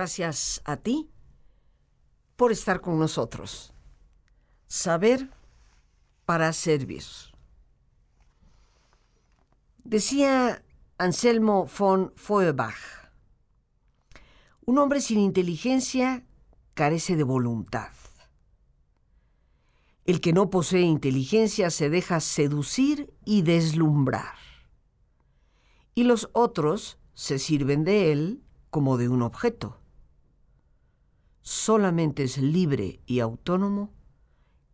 Gracias a ti por estar con nosotros. Saber para servir. Decía Anselmo von Feuerbach, un hombre sin inteligencia carece de voluntad. El que no posee inteligencia se deja seducir y deslumbrar. Y los otros se sirven de él como de un objeto solamente es libre y autónomo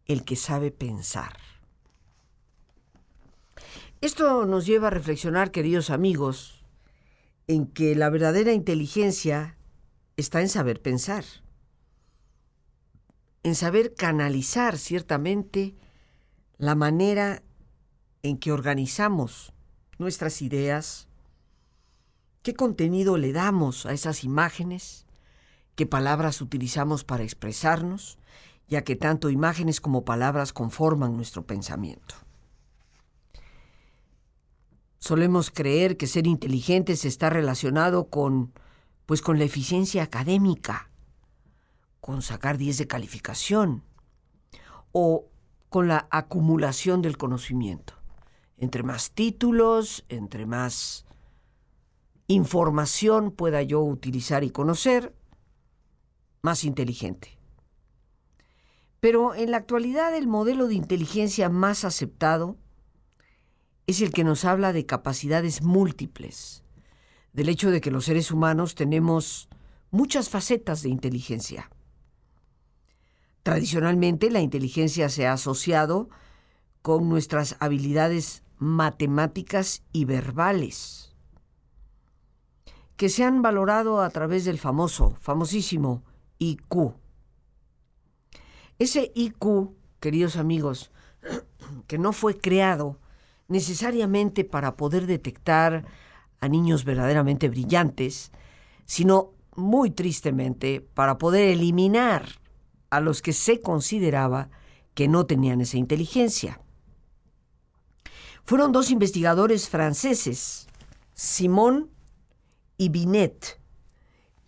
el que sabe pensar. Esto nos lleva a reflexionar, queridos amigos, en que la verdadera inteligencia está en saber pensar, en saber canalizar ciertamente la manera en que organizamos nuestras ideas, qué contenido le damos a esas imágenes, qué palabras utilizamos para expresarnos, ya que tanto imágenes como palabras conforman nuestro pensamiento. Solemos creer que ser inteligentes está relacionado con pues con la eficiencia académica, con sacar 10 de calificación o con la acumulación del conocimiento. Entre más títulos, entre más información pueda yo utilizar y conocer, más inteligente. Pero en la actualidad el modelo de inteligencia más aceptado es el que nos habla de capacidades múltiples, del hecho de que los seres humanos tenemos muchas facetas de inteligencia. Tradicionalmente la inteligencia se ha asociado con nuestras habilidades matemáticas y verbales, que se han valorado a través del famoso, famosísimo Ese IQ, queridos amigos, que no fue creado necesariamente para poder detectar a niños verdaderamente brillantes, sino muy tristemente para poder eliminar a los que se consideraba que no tenían esa inteligencia. Fueron dos investigadores franceses, Simon y Binet,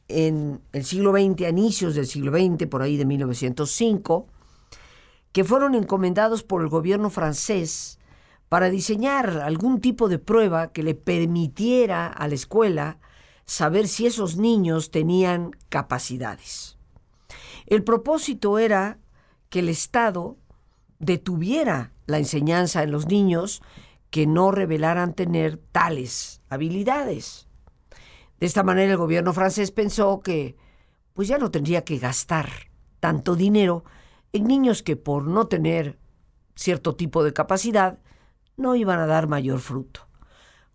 en el siglo XX, a inicios del siglo XX, por ahí de 1905, que fueron encomendados por el gobierno francés para diseñar algún tipo de prueba que le permitiera a la escuela saber si esos niños tenían capacidades. El propósito era que el Estado detuviera la enseñanza en los niños que no revelaran tener tales habilidades. De esta manera el gobierno francés pensó que pues ya no tendría que gastar tanto dinero en niños que por no tener cierto tipo de capacidad no iban a dar mayor fruto.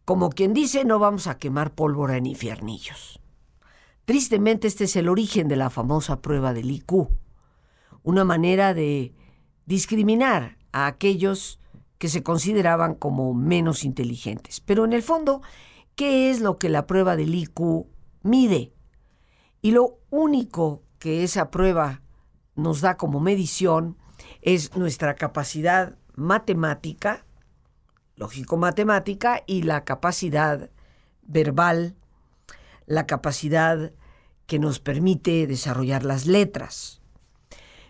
Como quien dice, no vamos a quemar pólvora en infiernillos. Tristemente este es el origen de la famosa prueba del IQ, una manera de discriminar a aquellos que se consideraban como menos inteligentes. Pero en el fondo qué es lo que la prueba del IQ mide. Y lo único que esa prueba nos da como medición es nuestra capacidad matemática, lógico-matemática, y la capacidad verbal, la capacidad que nos permite desarrollar las letras.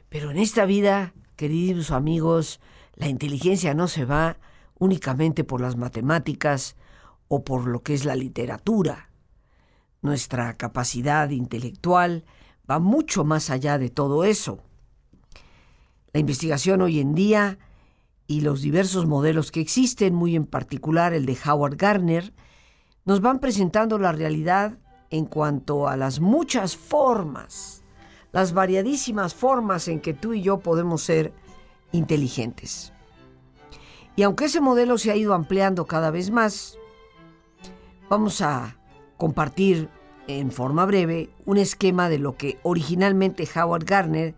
Pero en esta vida, queridos amigos, la inteligencia no se va únicamente por las matemáticas, o por lo que es la literatura. Nuestra capacidad intelectual va mucho más allá de todo eso. La investigación hoy en día y los diversos modelos que existen, muy en particular el de Howard Gardner, nos van presentando la realidad en cuanto a las muchas formas, las variadísimas formas en que tú y yo podemos ser inteligentes. Y aunque ese modelo se ha ido ampliando cada vez más, Vamos a compartir en forma breve un esquema de lo que originalmente Howard Gardner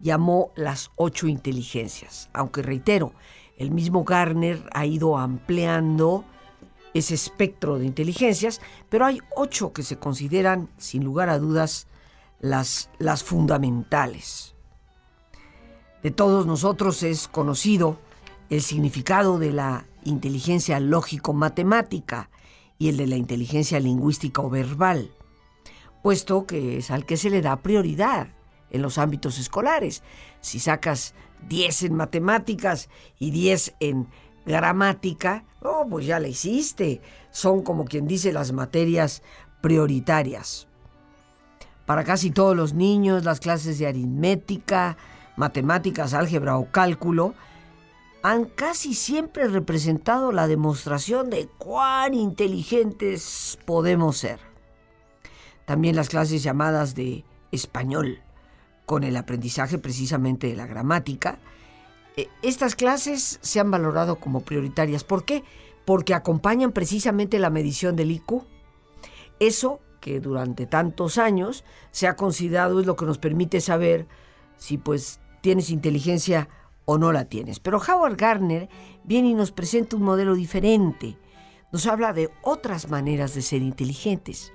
llamó las ocho inteligencias. Aunque reitero, el mismo Gardner ha ido ampliando ese espectro de inteligencias, pero hay ocho que se consideran, sin lugar a dudas, las, las fundamentales. De todos nosotros es conocido el significado de la inteligencia lógico-matemática, y el de la inteligencia lingüística o verbal. puesto que es al que se le da prioridad en los ámbitos escolares. Si sacas 10 en matemáticas y 10 en gramática, oh, pues ya la hiciste. Son como quien dice las materias prioritarias. Para casi todos los niños, las clases de aritmética, matemáticas, álgebra o cálculo han casi siempre representado la demostración de cuán inteligentes podemos ser. También las clases llamadas de español, con el aprendizaje precisamente de la gramática. Eh, estas clases se han valorado como prioritarias. ¿Por qué? Porque acompañan precisamente la medición del IQ. Eso que durante tantos años se ha considerado es lo que nos permite saber si pues tienes inteligencia o no la tienes. Pero Howard Gardner viene y nos presenta un modelo diferente. Nos habla de otras maneras de ser inteligentes.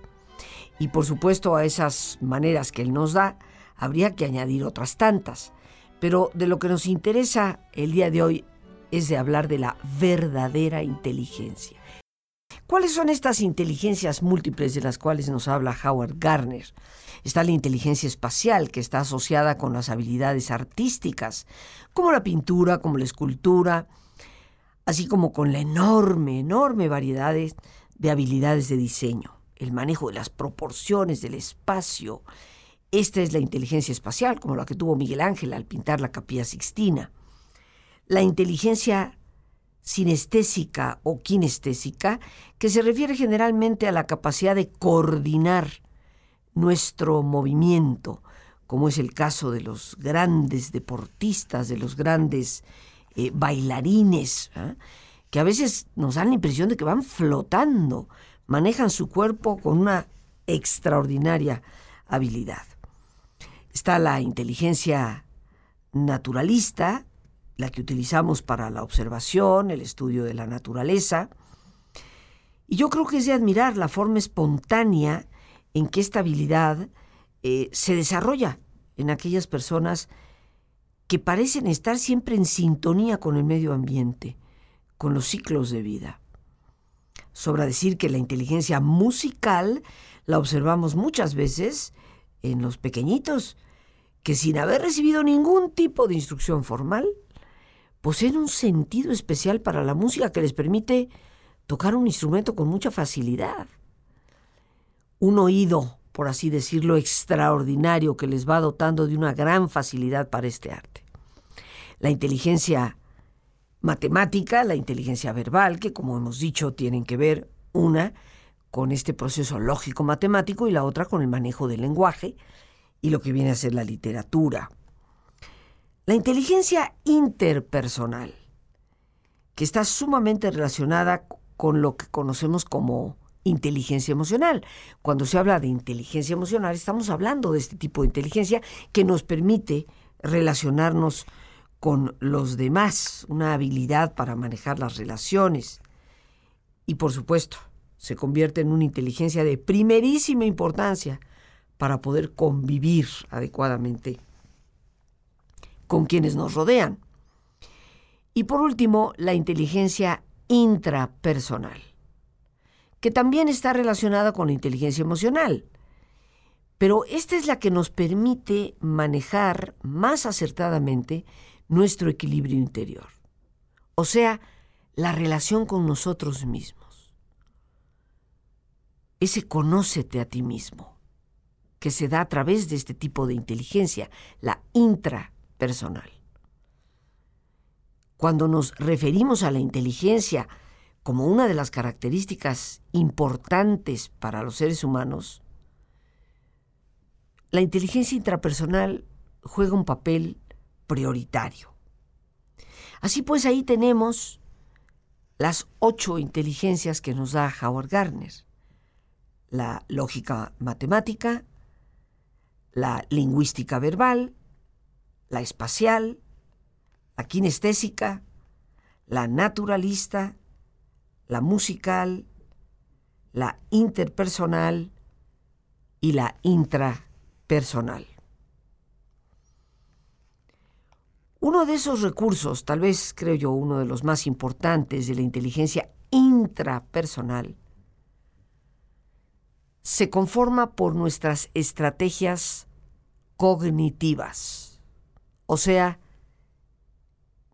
Y por supuesto a esas maneras que él nos da, habría que añadir otras tantas. Pero de lo que nos interesa el día de hoy es de hablar de la verdadera inteligencia. ¿Cuáles son estas inteligencias múltiples de las cuales nos habla Howard Gardner? Está la inteligencia espacial, que está asociada con las habilidades artísticas, como la pintura, como la escultura, así como con la enorme, enorme variedad de habilidades de diseño, el manejo de las proporciones del espacio. Esta es la inteligencia espacial, como la que tuvo Miguel Ángel al pintar la capilla sixtina. La inteligencia sinestésica o kinestésica, que se refiere generalmente a la capacidad de coordinar nuestro movimiento, como es el caso de los grandes deportistas, de los grandes eh, bailarines, ¿ah? que a veces nos dan la impresión de que van flotando, manejan su cuerpo con una extraordinaria habilidad. Está la inteligencia naturalista, la que utilizamos para la observación, el estudio de la naturaleza. Y yo creo que es de admirar la forma espontánea en que esta habilidad eh, se desarrolla en aquellas personas que parecen estar siempre en sintonía con el medio ambiente, con los ciclos de vida. Sobra decir que la inteligencia musical la observamos muchas veces en los pequeñitos, que sin haber recibido ningún tipo de instrucción formal, poseen un sentido especial para la música que les permite tocar un instrumento con mucha facilidad. Un oído, por así decirlo, extraordinario que les va dotando de una gran facilidad para este arte. La inteligencia matemática, la inteligencia verbal, que como hemos dicho tienen que ver una con este proceso lógico matemático y la otra con el manejo del lenguaje y lo que viene a ser la literatura. La inteligencia interpersonal, que está sumamente relacionada con lo que conocemos como inteligencia emocional. Cuando se habla de inteligencia emocional, estamos hablando de este tipo de inteligencia que nos permite relacionarnos con los demás, una habilidad para manejar las relaciones. Y por supuesto, se convierte en una inteligencia de primerísima importancia para poder convivir adecuadamente con quienes nos rodean. Y por último, la inteligencia intrapersonal, que también está relacionada con la inteligencia emocional. Pero esta es la que nos permite manejar más acertadamente nuestro equilibrio interior, o sea, la relación con nosotros mismos. Ese conócete a ti mismo, que se da a través de este tipo de inteligencia, la intrapersonal personal. Cuando nos referimos a la inteligencia como una de las características importantes para los seres humanos, la inteligencia intrapersonal juega un papel prioritario. Así pues, ahí tenemos las ocho inteligencias que nos da Howard Gardner. La lógica matemática, la lingüística verbal, la espacial, la kinestésica, la naturalista, la musical, la interpersonal y la intrapersonal. Uno de esos recursos, tal vez creo yo uno de los más importantes de la inteligencia intrapersonal, se conforma por nuestras estrategias cognitivas, o sea,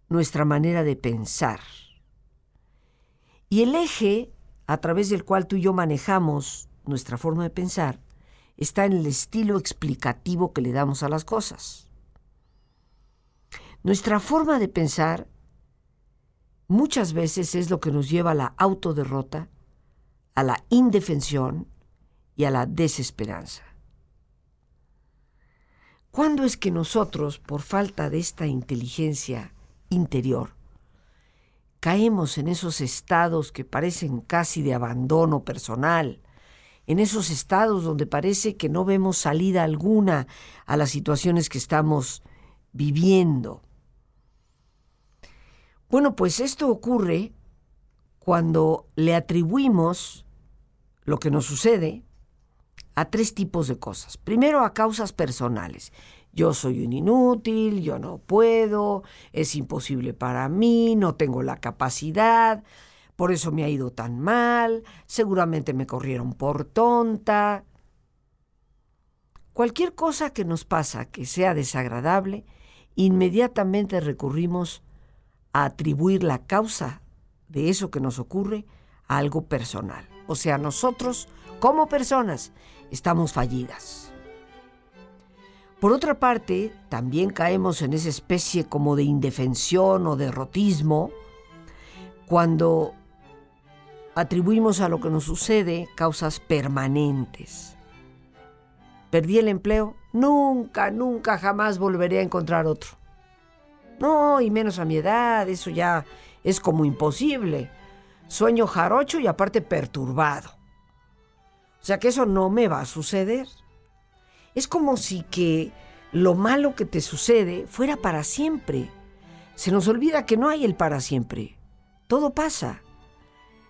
nuestra manera de pensar. Y el eje a través del cual tú y yo manejamos nuestra forma de pensar está en el estilo explicativo que le damos a las cosas. Nuestra forma de pensar muchas veces es lo que nos lleva a la autoderrota, a la indefensión y a la desesperanza. ¿Cuándo es que nosotros, por falta de esta inteligencia interior, caemos en esos estados que parecen casi de abandono personal, en esos estados donde parece que no vemos salida alguna a las situaciones que estamos viviendo. Bueno, pues esto ocurre cuando le atribuimos lo que nos sucede a tres tipos de cosas. Primero a causas personales. Yo soy un inútil, yo no puedo, es imposible para mí, no tengo la capacidad, por eso me ha ido tan mal, seguramente me corrieron por tonta. Cualquier cosa que nos pasa que sea desagradable, inmediatamente recurrimos a atribuir la causa de eso que nos ocurre a algo personal. O sea, nosotros, como personas, estamos fallidas. Por otra parte, también caemos en esa especie como de indefensión o derrotismo cuando atribuimos a lo que nos sucede causas permanentes. Perdí el empleo, nunca, nunca, jamás volveré a encontrar otro. No, y menos a mi edad, eso ya es como imposible. Sueño jarocho y aparte perturbado. O sea que eso no me va a suceder. Es como si que lo malo que te sucede fuera para siempre. Se nos olvida que no hay el para siempre. Todo pasa.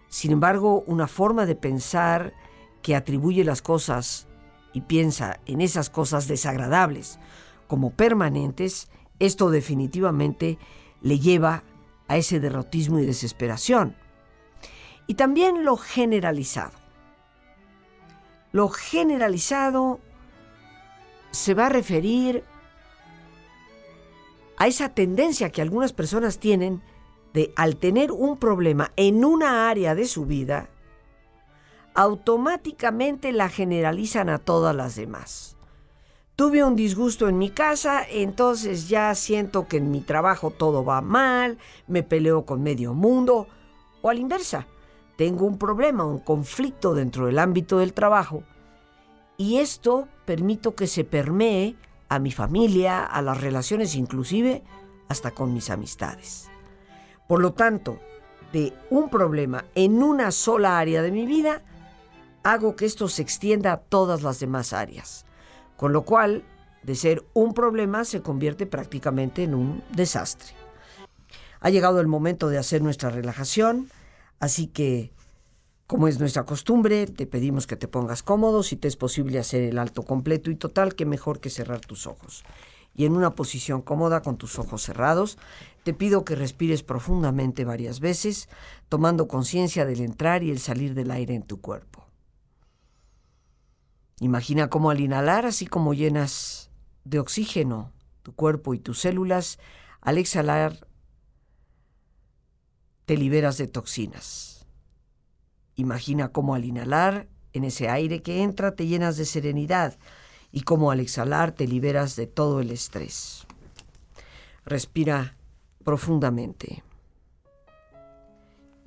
Sin embargo, una forma de pensar que atribuye las cosas y piensa en esas cosas desagradables como permanentes, esto definitivamente le lleva a ese derrotismo y desesperación. Y también lo generalizado. Lo generalizado se va a referir a esa tendencia que algunas personas tienen de al tener un problema en una área de su vida, automáticamente la generalizan a todas las demás. Tuve un disgusto en mi casa, entonces ya siento que en mi trabajo todo va mal, me peleo con medio mundo, o a la inversa, tengo un problema, un conflicto dentro del ámbito del trabajo, y esto permito que se permee a mi familia, a las relaciones inclusive, hasta con mis amistades. Por lo tanto, de un problema en una sola área de mi vida, hago que esto se extienda a todas las demás áreas. Con lo cual, de ser un problema se convierte prácticamente en un desastre. Ha llegado el momento de hacer nuestra relajación, así que, como es nuestra costumbre, te pedimos que te pongas cómodo, si te es posible hacer el alto completo y total, que mejor que cerrar tus ojos y en una posición cómoda con tus ojos cerrados. Te pido que respires profundamente varias veces, tomando conciencia del entrar y el salir del aire en tu cuerpo. Imagina cómo al inhalar, así como llenas de oxígeno tu cuerpo y tus células, al exhalar te liberas de toxinas. Imagina cómo al inhalar, en ese aire que entra, te llenas de serenidad, y como al exhalar te liberas de todo el estrés. Respira profundamente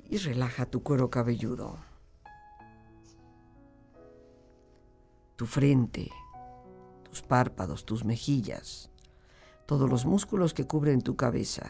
y relaja tu cuero cabelludo, tu frente, tus párpados, tus mejillas, todos los músculos que cubren tu cabeza,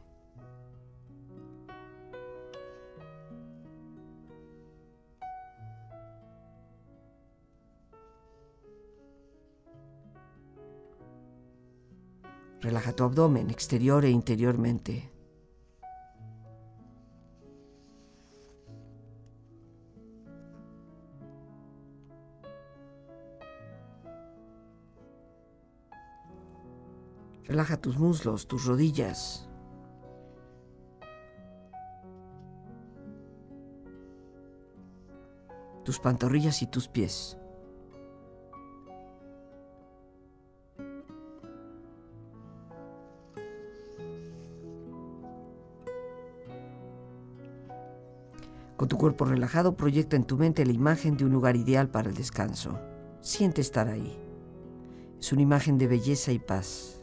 Relaja tu abdomen exterior e interiormente. Relaja tus muslos, tus rodillas. Tus pantorrillas y tus pies. Cuerpo relajado, proyecta en tu mente la imagen de un lugar ideal para el descanso. Siente estar ahí. Es una imagen de belleza y paz.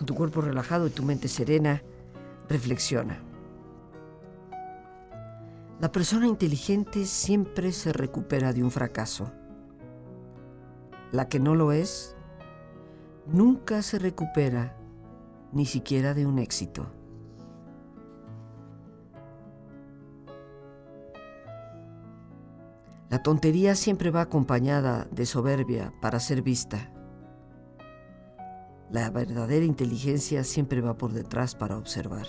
Con tu cuerpo relajado y tu mente serena, reflexiona. La persona inteligente siempre se recupera de un fracaso. La que no lo es, nunca se recupera ni siquiera de un éxito. La tontería siempre va acompañada de soberbia para ser vista. La verdadera inteligencia siempre va por detrás para observar.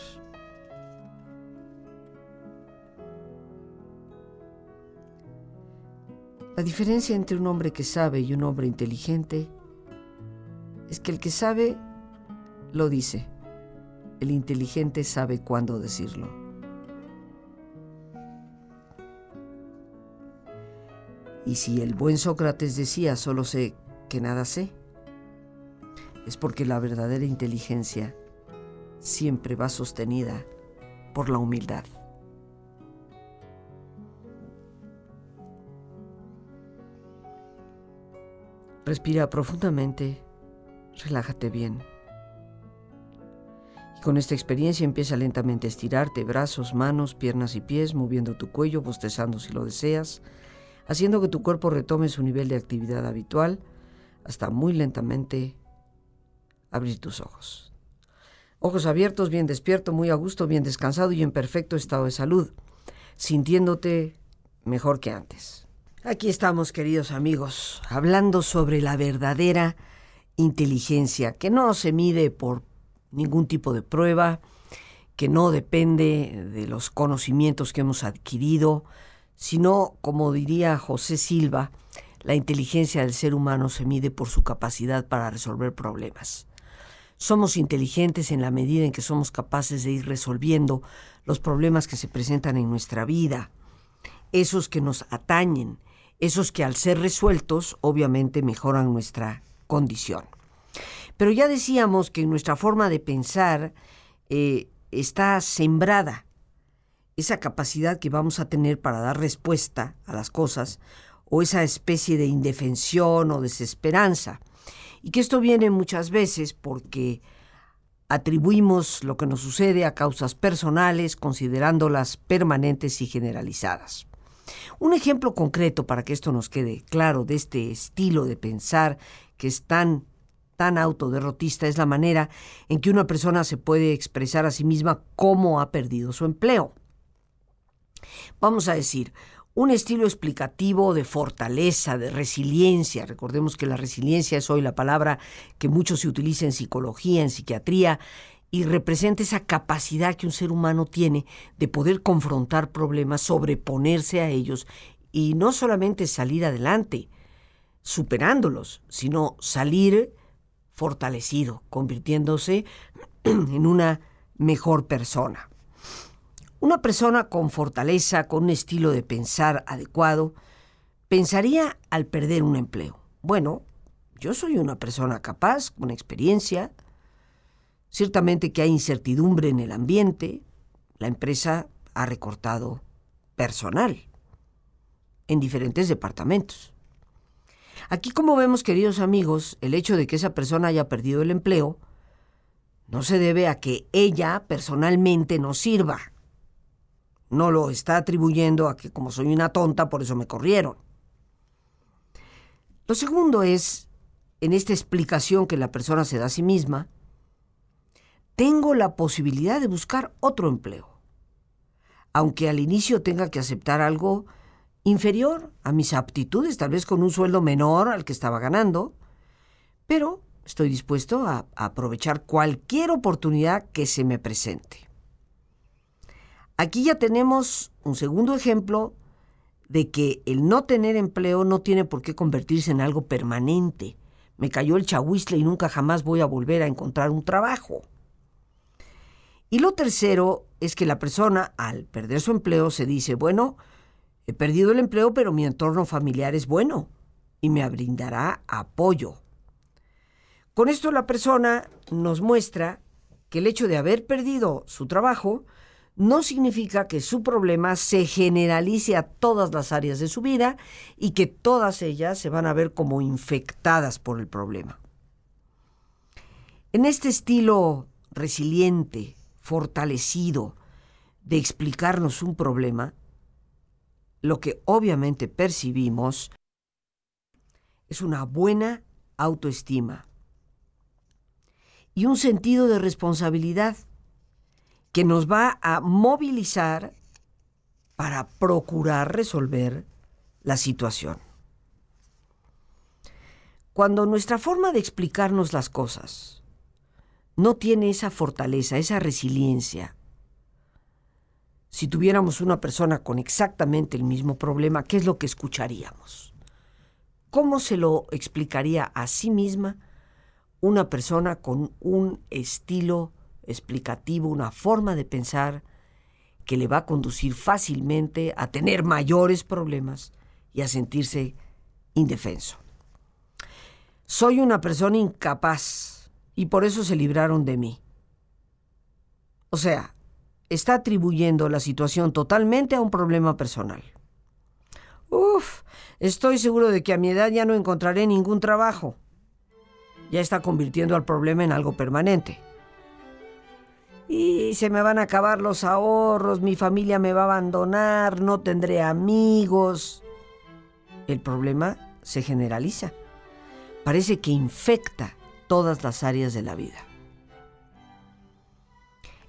La diferencia entre un hombre que sabe y un hombre inteligente es que el que sabe lo dice, el inteligente sabe cuándo decirlo. Y si el buen Sócrates decía solo sé que nada sé, es porque la verdadera inteligencia siempre va sostenida por la humildad. Respira profundamente, relájate bien. Y con esta experiencia empieza lentamente a estirarte brazos, manos, piernas y pies, moviendo tu cuello, bostezando si lo deseas, haciendo que tu cuerpo retome su nivel de actividad habitual hasta muy lentamente abrir tus ojos. Ojos abiertos, bien despierto, muy a gusto, bien descansado y en perfecto estado de salud, sintiéndote mejor que antes. Aquí estamos, queridos amigos, hablando sobre la verdadera inteligencia, que no se mide por ningún tipo de prueba, que no depende de los conocimientos que hemos adquirido, sino, como diría José Silva, la inteligencia del ser humano se mide por su capacidad para resolver problemas. Somos inteligentes en la medida en que somos capaces de ir resolviendo los problemas que se presentan en nuestra vida, esos que nos atañen, esos que al ser resueltos obviamente mejoran nuestra condición. Pero ya decíamos que nuestra forma de pensar eh, está sembrada esa capacidad que vamos a tener para dar respuesta a las cosas o esa especie de indefensión o desesperanza. Y que esto viene muchas veces porque atribuimos lo que nos sucede a causas personales, considerándolas permanentes y generalizadas. Un ejemplo concreto para que esto nos quede claro de este estilo de pensar que es tan tan autoderrotista es la manera en que una persona se puede expresar a sí misma cómo ha perdido su empleo. Vamos a decir, un estilo explicativo de fortaleza, de resiliencia. Recordemos que la resiliencia es hoy la palabra que mucho se utiliza en psicología, en psiquiatría, y representa esa capacidad que un ser humano tiene de poder confrontar problemas, sobreponerse a ellos y no solamente salir adelante, superándolos, sino salir fortalecido, convirtiéndose en una mejor persona. Una persona con fortaleza, con un estilo de pensar adecuado, pensaría al perder un empleo. Bueno, yo soy una persona capaz, con experiencia. Ciertamente que hay incertidumbre en el ambiente. La empresa ha recortado personal en diferentes departamentos. Aquí, como vemos, queridos amigos, el hecho de que esa persona haya perdido el empleo no se debe a que ella personalmente no sirva. No lo está atribuyendo a que como soy una tonta, por eso me corrieron. Lo segundo es, en esta explicación que la persona se da a sí misma, tengo la posibilidad de buscar otro empleo. Aunque al inicio tenga que aceptar algo inferior a mis aptitudes, tal vez con un sueldo menor al que estaba ganando, pero estoy dispuesto a, aprovechar cualquier oportunidad que se me presente. Aquí ya tenemos un segundo ejemplo de que el no tener empleo no tiene por qué convertirse en algo permanente. Me cayó el chahuistle y nunca jamás voy a volver a encontrar un trabajo. Y lo tercero es que la persona, al perder su empleo, se dice, bueno, He perdido el empleo, pero mi entorno familiar es bueno y me brindará apoyo. Con esto la persona nos muestra que el hecho de haber perdido su trabajo no significa que su problema se generalice a todas las áreas de su vida y que todas ellas se van a ver como infectadas por el problema. En este estilo resiliente, fortalecido, de explicarnos un problema, lo que obviamente percibimos es una buena autoestima y un sentido de responsabilidad que nos va a movilizar para procurar resolver la situación. Cuando nuestra forma de explicarnos las cosas no tiene esa fortaleza, esa resiliencia, si tuviéramos una persona con exactamente el mismo problema, ¿qué es lo que escucharíamos? ¿Cómo se lo explicaría a sí misma una persona con un estilo explicativo, una forma de pensar que le va a conducir fácilmente a tener mayores problemas y a sentirse indefenso? Soy una persona incapaz y por eso se libraron de mí. O sea, está atribuyendo la situación totalmente a un problema personal. Uf, estoy seguro de que a mi edad ya no encontraré ningún trabajo. Ya está convirtiendo al problema en algo permanente. Y se me van a acabar los ahorros, mi familia me va a abandonar, no tendré amigos. El problema se generaliza. Parece que infecta todas las áreas de la vida.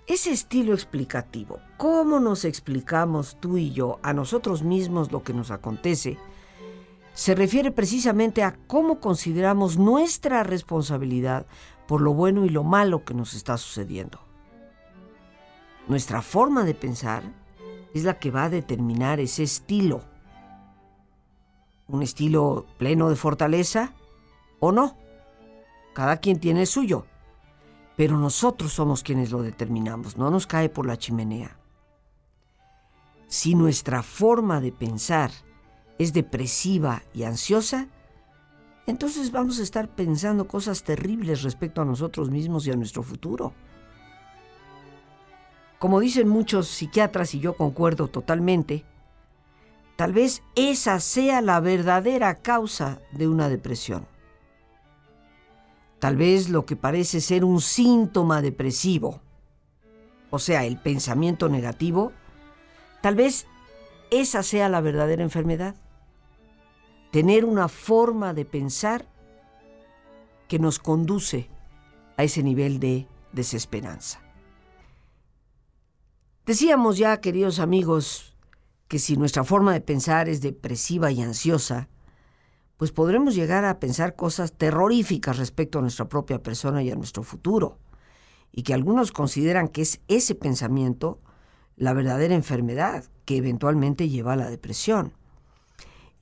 Ese estilo explicativo, cómo nos explicamos tú y yo a nosotros mismos lo que nos acontece, se refiere precisamente a cómo consideramos nuestra responsabilidad por lo bueno y lo malo que nos está sucediendo. Nuestra forma de pensar es la que va a determinar ese estilo. ¿Un estilo pleno de fortaleza o no? Cada quien tiene el suyo pero nosotros somos quienes lo determinamos, no nos cae por la chimenea. Si nuestra forma de pensar es depresiva y ansiosa, entonces vamos a estar pensando cosas terribles respecto a nosotros mismos y a nuestro futuro. Como dicen muchos psiquiatras y yo concuerdo totalmente, tal vez esa sea la verdadera causa de una depresión. Tal vez lo que parece ser un síntoma depresivo, o sea, el pensamiento negativo, tal vez esa sea la verdadera enfermedad. Tener una forma de pensar que nos conduce a ese nivel de desesperanza. Decíamos ya, queridos amigos, que si nuestra forma de pensar es depresiva y ansiosa, pues podremos llegar a pensar cosas terroríficas respecto a nuestra propia persona y a nuestro futuro, y que algunos consideran que es ese pensamiento la verdadera enfermedad que eventualmente lleva a la depresión.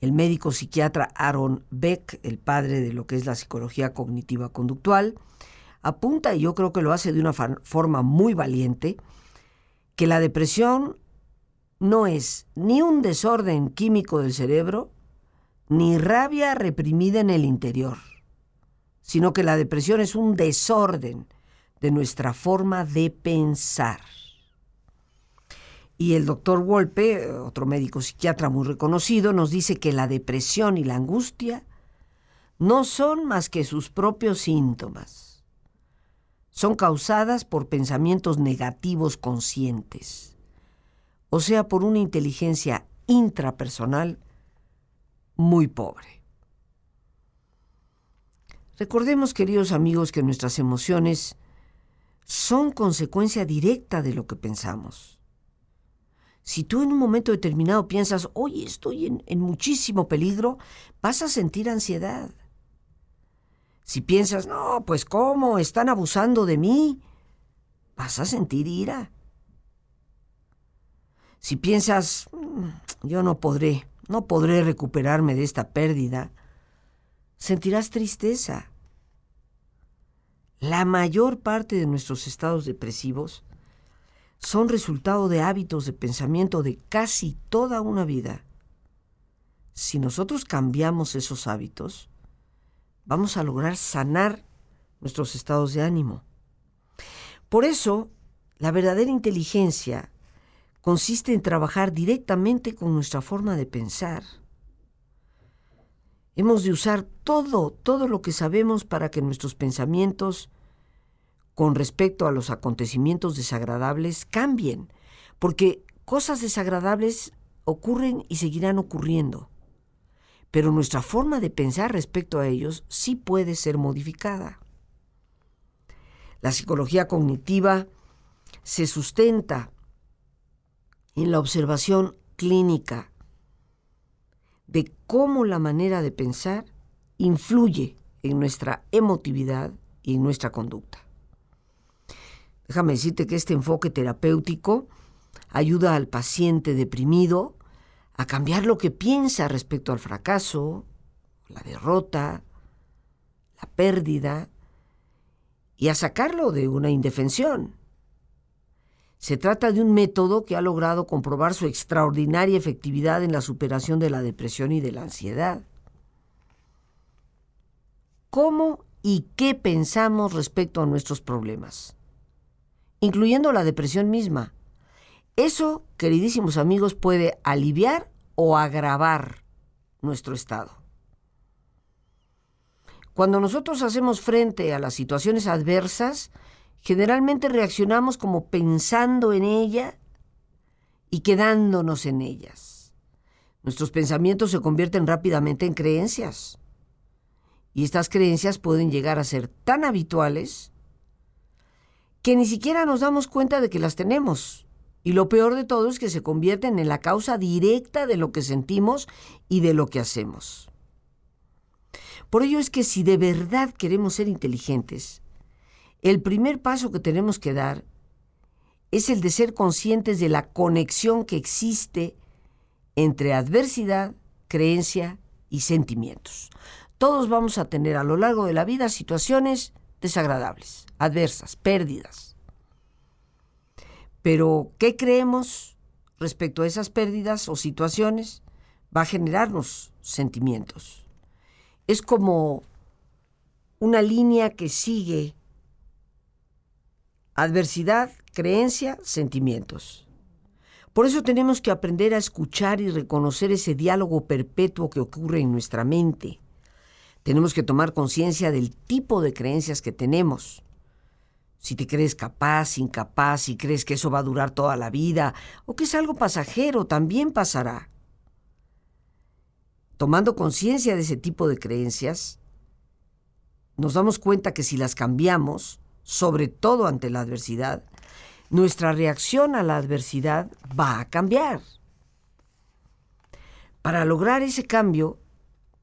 El médico psiquiatra Aaron Beck, el padre de lo que es la psicología cognitiva conductual, apunta, y yo creo que lo hace de una forma muy valiente, que la depresión no es ni un desorden químico del cerebro, ni rabia reprimida en el interior, sino que la depresión es un desorden de nuestra forma de pensar. Y el doctor Wolpe, otro médico psiquiatra muy reconocido, nos dice que la depresión y la angustia no son más que sus propios síntomas. Son causadas por pensamientos negativos conscientes, o sea, por una inteligencia intrapersonal muy pobre. Recordemos, queridos amigos, que nuestras emociones son consecuencia directa de lo que pensamos. Si tú en un momento determinado piensas, oye, estoy en, muchísimo peligro, vas a sentir ansiedad. Si piensas, no, pues ¿cómo? Están abusando de mí, vas a sentir ira. Si piensas, mm, yo no podré, no podré recuperarme de esta pérdida, sentirás tristeza. La mayor parte de nuestros estados depresivos son resultado de hábitos de pensamiento de casi toda una vida. Si nosotros cambiamos esos hábitos, vamos a lograr sanar nuestros estados de ánimo. Por eso, la verdadera inteligencia consiste en trabajar directamente con nuestra forma de pensar. Hemos de usar todo, todo lo que sabemos para que nuestros pensamientos con respecto a los acontecimientos desagradables cambien, porque cosas desagradables ocurren y seguirán ocurriendo. Pero nuestra forma de pensar respecto a ellos sí puede ser modificada. La psicología cognitiva se sustenta en la observación clínica de cómo la manera de pensar influye en nuestra emotividad y en nuestra conducta. Déjame decirte que este enfoque terapéutico ayuda al paciente deprimido a cambiar lo que piensa respecto al fracaso, la derrota, la pérdida, y a sacarlo de una indefensión. Se trata de un método que ha logrado comprobar su extraordinaria efectividad en la superación de la depresión y de la ansiedad. ¿Cómo y qué pensamos respecto a nuestros problemas? incluyendo la depresión misma. Eso, queridísimos amigos, puede aliviar o agravar nuestro estado. Cuando nosotros hacemos frente a las situaciones adversas, generalmente reaccionamos como pensando en ella y quedándonos en ellas. Nuestros pensamientos se convierten rápidamente en creencias. Y estas creencias pueden llegar a ser tan habituales que ni siquiera nos damos cuenta de que las tenemos. Y lo peor de todo es que se convierten en la causa directa de lo que sentimos y de lo que hacemos. Por ello es que si de verdad queremos ser inteligentes, el primer paso que tenemos que dar es el de ser conscientes de la conexión que existe entre adversidad, creencia y sentimientos. Todos vamos a tener a lo largo de la vida situaciones desagradables, adversas, pérdidas. Pero, ¿qué creemos respecto a esas pérdidas o situaciones? Va a generarnos sentimientos. Es como una línea que sigue adversidad, creencia, sentimientos. Por eso tenemos que aprender a escuchar y reconocer ese diálogo perpetuo que ocurre en nuestra mente tenemos que tomar conciencia del tipo de creencias que tenemos. Si te crees capaz, incapaz, si crees que eso va a durar toda la vida o que es algo pasajero, también pasará. Tomando conciencia de ese tipo de creencias, nos damos cuenta que si las cambiamos, sobre todo ante la adversidad, nuestra reacción a la adversidad va a cambiar. Para lograr ese cambio,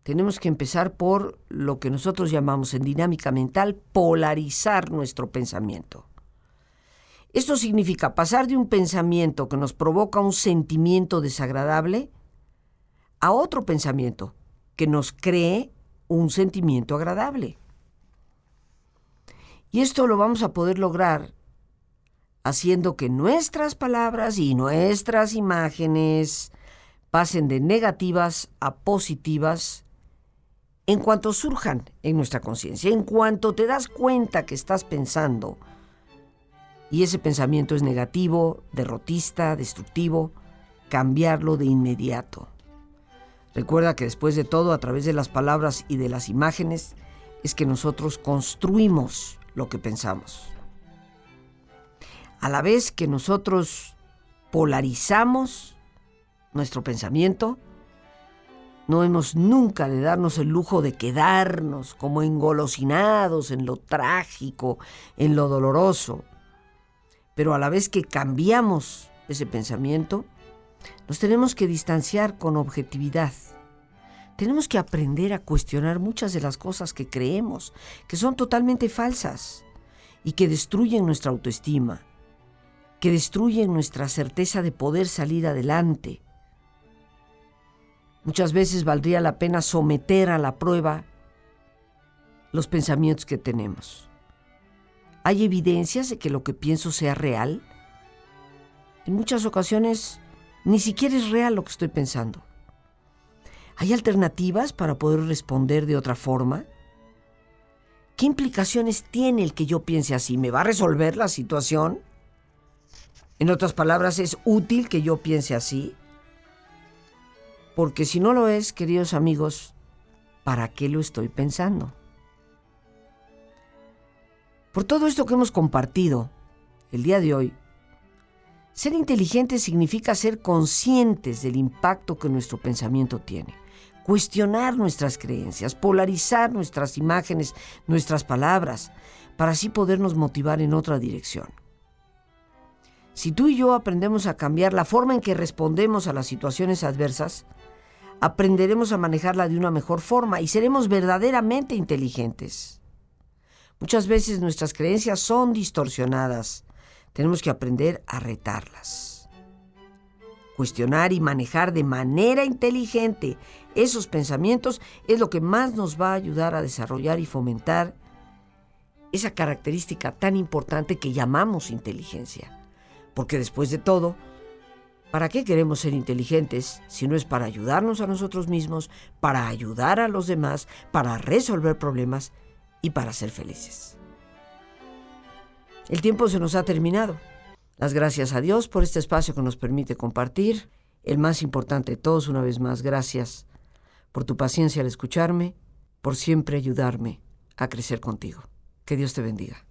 tenemos que empezar por lo que nosotros llamamos en dinámica mental polarizar nuestro pensamiento. Esto significa pasar de un pensamiento que nos provoca un sentimiento desagradable a otro pensamiento que nos cree un sentimiento agradable. Y esto lo vamos a poder lograr haciendo que nuestras palabras y nuestras imágenes pasen de negativas a positivas en cuanto surjan en nuestra conciencia, en cuanto te das cuenta que estás pensando y ese pensamiento es negativo, derrotista, destructivo, cambiarlo de inmediato. Recuerda que después de todo, a través de las palabras y de las imágenes, es que nosotros construimos lo que pensamos. A la vez que nosotros polarizamos nuestro pensamiento, no hemos nunca de darnos el lujo de quedarnos como engolosinados en lo trágico, en lo doloroso. Pero a la vez que cambiamos ese pensamiento, nos tenemos que distanciar con objetividad. Tenemos que aprender a cuestionar muchas de las cosas que creemos, que son totalmente falsas y que destruyen nuestra autoestima, que destruyen nuestra certeza de poder salir adelante, Muchas veces valdría la pena someter a la prueba los pensamientos que tenemos. ¿Hay evidencias de que lo que pienso sea real? En muchas ocasiones ni siquiera es real lo que estoy pensando. ¿Hay alternativas para poder responder de otra forma? ¿Qué implicaciones tiene el que yo piense así? ¿Me va a resolver la situación? En otras palabras, ¿es útil que yo piense así? Porque si no lo es, queridos amigos, ¿para qué lo estoy pensando? Por todo esto que hemos compartido el día de hoy, ser inteligentes significa ser conscientes del impacto que nuestro pensamiento tiene, cuestionar nuestras creencias, polarizar nuestras imágenes, nuestras palabras, para así podernos motivar en otra dirección. Si tú y yo aprendemos a cambiar la forma en que respondemos a las situaciones adversas, aprenderemos a manejarla de una mejor forma y seremos verdaderamente inteligentes. Muchas veces nuestras creencias son distorsionadas. Tenemos que aprender a retarlas. Cuestionar y manejar de manera inteligente esos pensamientos es lo que más nos va a ayudar a desarrollar y fomentar esa característica tan importante que llamamos inteligencia. Porque después de todo, ¿Para qué queremos ser inteligentes si no es para ayudarnos a nosotros mismos, para ayudar a los demás, para resolver problemas y para ser felices? El tiempo se nos ha terminado. Las gracias a Dios por este espacio que nos permite compartir. El más importante de todos, una vez más, gracias por tu paciencia al escucharme, por siempre ayudarme a crecer contigo. Que Dios te bendiga.